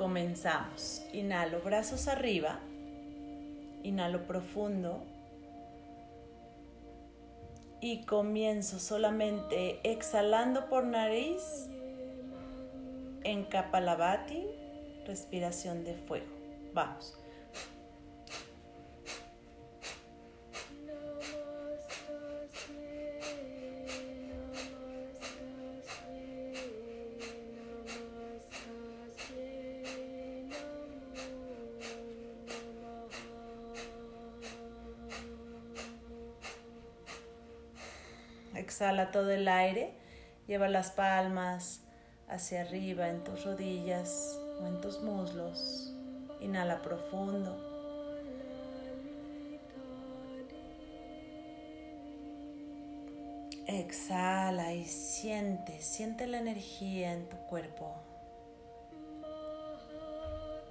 Comenzamos. Inhalo brazos arriba. Inhalo profundo. Y comienzo solamente exhalando por nariz en Kapalabhati, respiración de fuego. Vamos. Exhala todo el aire, lleva las palmas hacia arriba en tus rodillas o en tus muslos. Inhala profundo. Exhala y siente, siente la energía en tu cuerpo.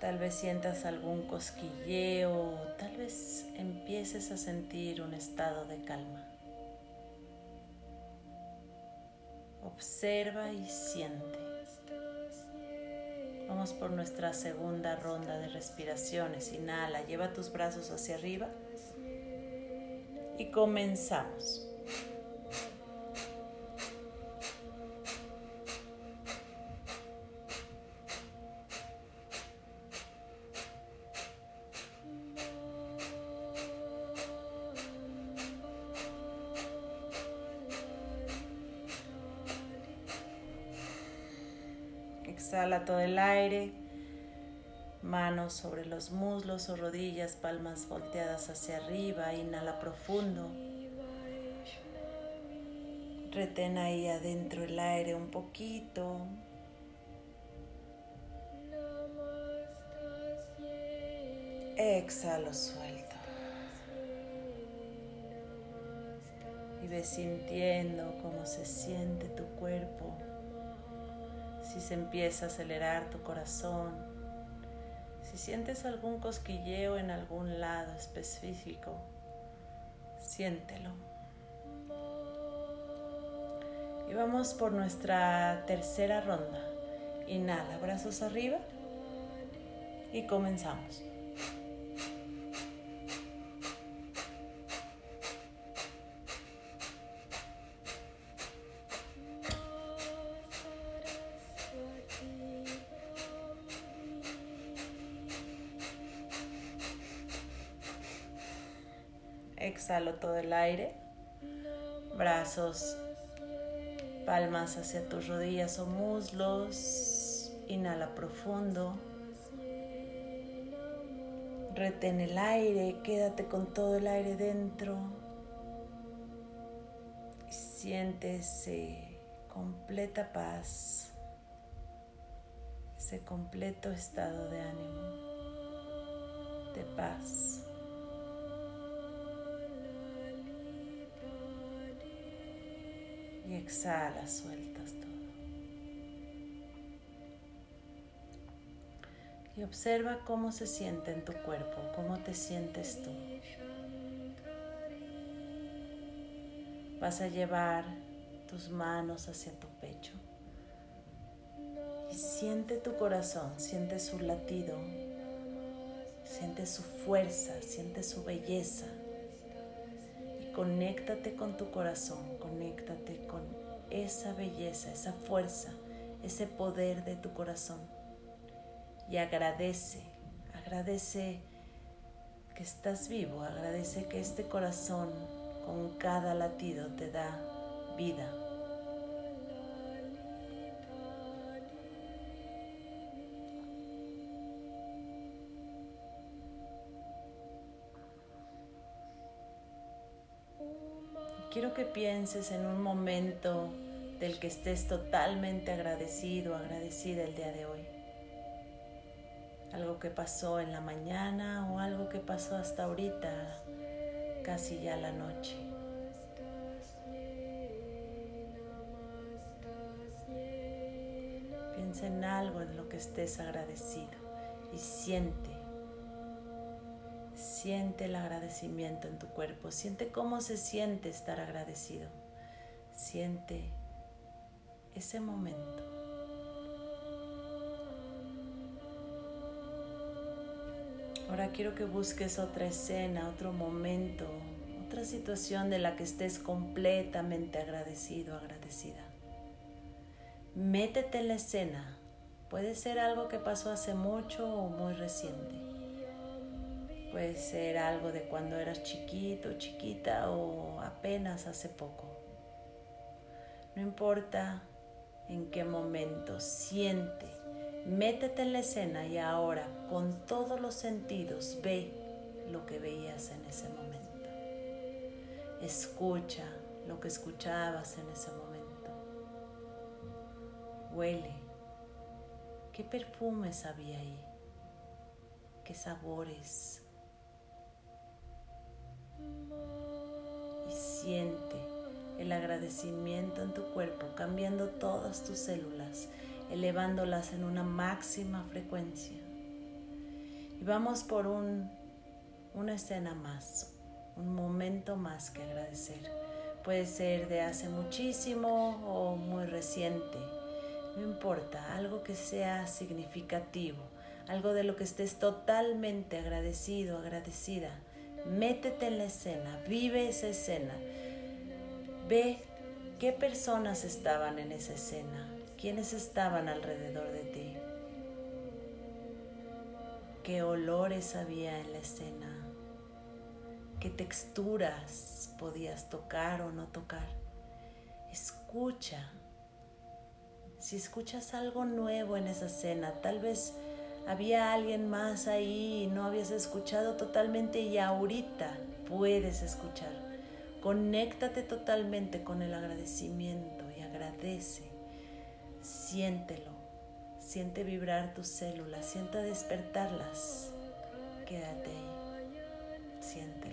Tal vez sientas algún cosquilleo, tal vez empieces a sentir un estado de calma. Observa y siente. Vamos por nuestra segunda ronda de respiraciones. Inhala, lleva tus brazos hacia arriba y comenzamos. Exhala todo el aire. Manos sobre los muslos o rodillas, palmas volteadas hacia arriba. Inhala profundo. Retén ahí adentro el aire un poquito. Exhalo suelto. Y ve sintiendo cómo se siente tu cuerpo si se empieza a acelerar tu corazón, si sientes algún cosquilleo en algún lado específico, siéntelo. Y vamos por nuestra tercera ronda. Inhala, brazos arriba y comenzamos. Todo el aire. Brazos, palmas hacia tus rodillas o muslos. Inhala profundo. Retén el aire, quédate con todo el aire dentro. Siéntese completa paz, ese completo estado de ánimo, de paz. Y exhala, sueltas todo. Y observa cómo se siente en tu cuerpo, cómo te sientes tú. Vas a llevar tus manos hacia tu pecho y siente tu corazón, siente su latido, siente su fuerza, siente su belleza conéctate con tu corazón, conéctate con esa belleza, esa fuerza, ese poder de tu corazón. Y agradece, agradece que estás vivo, agradece que este corazón con cada latido te da vida. Quiero que pienses en un momento del que estés totalmente agradecido, agradecida el día de hoy. Algo que pasó en la mañana o algo que pasó hasta ahorita, casi ya la noche. Piensa en algo en lo que estés agradecido y siente Siente el agradecimiento en tu cuerpo, siente cómo se siente estar agradecido. Siente ese momento. Ahora quiero que busques otra escena, otro momento, otra situación de la que estés completamente agradecido, agradecida. Métete en la escena. Puede ser algo que pasó hace mucho o muy reciente. Puede ser algo de cuando eras chiquito, chiquita o apenas hace poco. No importa en qué momento, siente, métete en la escena y ahora con todos los sentidos ve lo que veías en ese momento. Escucha lo que escuchabas en ese momento. Huele. ¿Qué perfumes había ahí? ¿Qué sabores? Y siente el agradecimiento en tu cuerpo, cambiando todas tus células, elevándolas en una máxima frecuencia. Y vamos por un, una escena más, un momento más que agradecer. Puede ser de hace muchísimo o muy reciente no importa, algo que sea significativo, algo de lo que estés totalmente agradecido, agradecida. Métete en la escena, vive esa escena. Ve qué personas estaban en esa escena, quiénes estaban alrededor de ti, qué olores había en la escena, qué texturas podías tocar o no tocar. Escucha si escuchas algo nuevo en esa escena, tal vez había alguien más ahí y no habías escuchado totalmente y ahorita puedes escuchar. Conéctate totalmente con el agradecimiento y agradece. Siéntelo. Siente vibrar tus células, siente despertarlas. Quédate ahí. Siéntelo.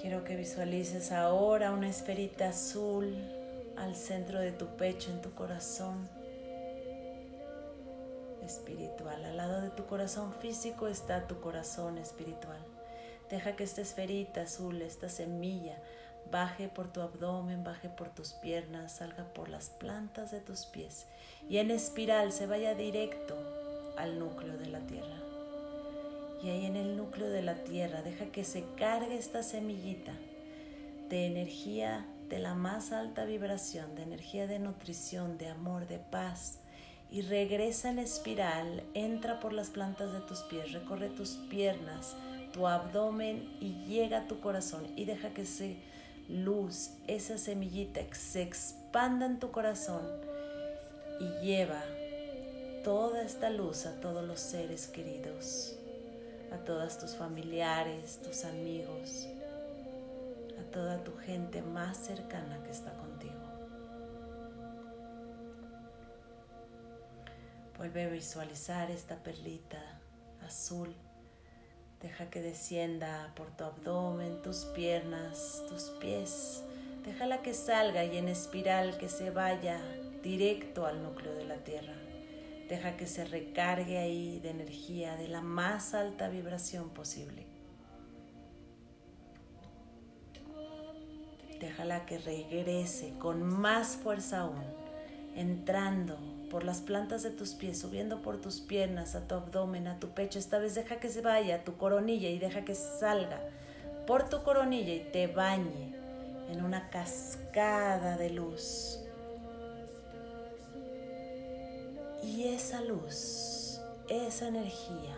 Quiero que visualices ahora una esferita azul al centro de tu pecho, en tu corazón espiritual. Al lado de tu corazón físico está tu corazón espiritual. Deja que esta esferita azul, esta semilla, baje por tu abdomen, baje por tus piernas, salga por las plantas de tus pies y en espiral se vaya directo al núcleo de la tierra y ahí en el núcleo de la tierra deja que se cargue esta semillita de energía de la más alta vibración, de energía de nutrición, de amor, de paz. Y regresa en espiral, entra por las plantas de tus pies, recorre tus piernas, tu abdomen y llega a tu corazón y deja que esa luz, esa semillita se expanda en tu corazón y lleva toda esta luz a todos los seres queridos a todas tus familiares, tus amigos, a toda tu gente más cercana que está contigo. Vuelve a visualizar esta perlita azul. Deja que descienda por tu abdomen, tus piernas, tus pies. Déjala que salga y en espiral que se vaya directo al núcleo de la tierra. Deja que se recargue ahí de energía de la más alta vibración posible. Déjala que regrese con más fuerza aún, entrando por las plantas de tus pies, subiendo por tus piernas, a tu abdomen, a tu pecho. Esta vez deja que se vaya a tu coronilla y deja que salga por tu coronilla y te bañe en una cascada de luz Y esa luz, esa energía,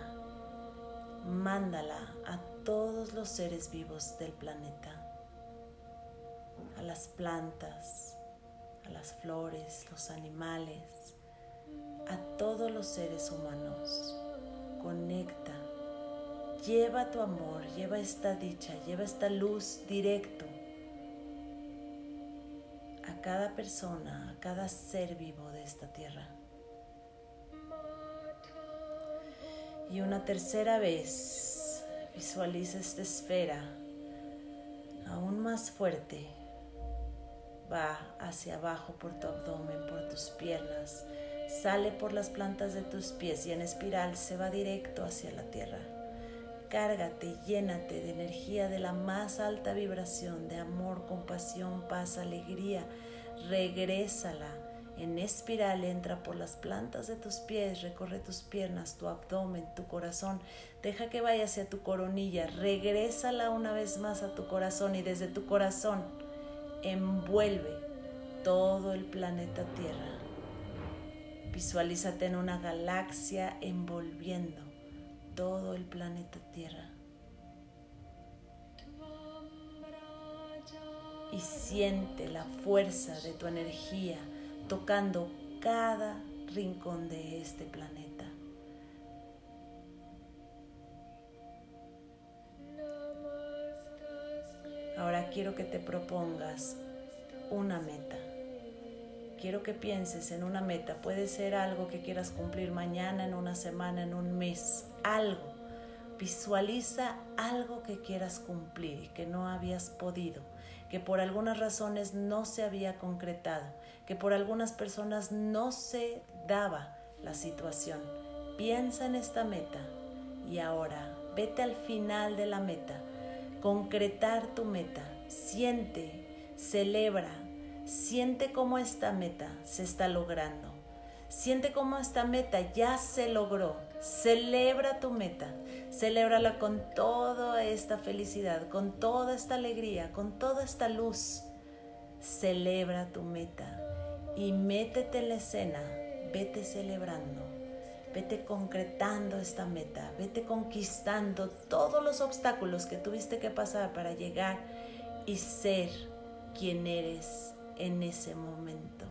mándala a todos los seres vivos del planeta, a las plantas, a las flores, los animales, a todos los seres humanos. Conecta, lleva tu amor, lleva esta dicha, lleva esta luz directo a cada persona, a cada ser vivo de esta tierra. Y una tercera vez visualiza esta esfera aún más fuerte. Va hacia abajo por tu abdomen, por tus piernas, sale por las plantas de tus pies y en espiral se va directo hacia la tierra. Cárgate, llénate de energía de la más alta vibración, de amor, compasión, paz, alegría, regrésala en espiral, entra por las plantas de tus pies, recorre tus piernas, tu abdomen, tu corazón, deja que vaya hacia tu coronilla, regrésala una vez más a tu corazón y desde tu corazón envuelve todo el planeta Tierra. Visualízate en una galaxia envolviendo todo el planeta Tierra. Y siente la fuerza de tu energía tocando cada rincón de este planeta. Ahora quiero que te propongas una meta. Quiero que pienses en una meta. Puede ser algo que quieras cumplir mañana, en una semana, en un mes. Algo. Visualiza algo que quieras cumplir y que no habías podido, que por algunas razones no se había concretado, que por algunas personas no se daba la situación. Piensa en esta meta y ahora vete al final de la meta, concretar tu meta, siente, celebra, siente cómo esta meta se está logrando, siente cómo esta meta ya se logró, celebra tu meta, celébrala con toda esta felicidad, con toda esta alegría, con toda esta luz, celebra tu meta y métete en la escena, vete celebrando, vete concretando esta meta, vete conquistando todos los obstáculos que tuviste que pasar para llegar y ser quien eres en ese momento.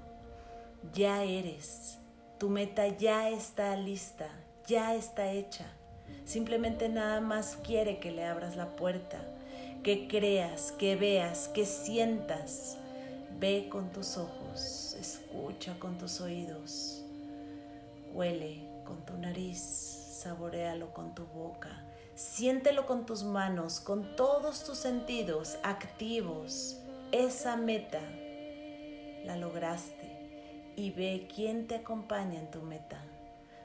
Ya eres, tu meta ya está lista, ya está hecha. Simplemente nada más quiere que le abras la puerta, que creas, que veas, que sientas. Ve con tus ojos escucha con tus oídos, huele con tu nariz, saborealo con tu boca, siéntelo con tus manos, con todos tus sentidos activos. Esa meta la lograste y ve quién te acompaña en tu meta.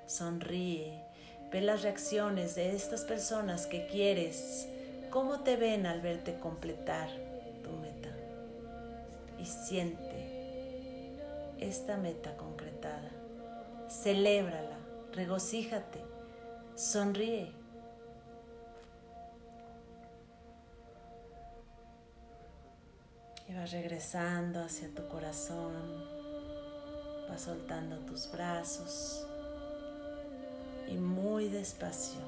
Sonríe, ve las reacciones de estas personas que quieres, cómo te ven al verte completar tu meta y siente esta meta concretada. Celébrala, regocíjate, sonríe. Y vas regresando hacia tu corazón, vas soltando tus brazos y muy despacio,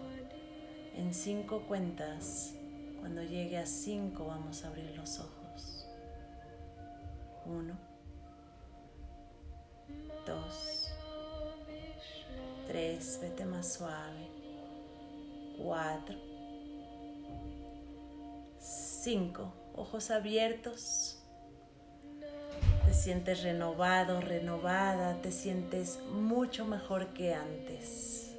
en cinco cuentas, cuando llegue a cinco vamos a abrir los ojos. Uno dos, tres, vete más suave, cuatro, cinco, ojos abiertos. Te sientes renovado, renovada, te sientes mucho mejor que antes.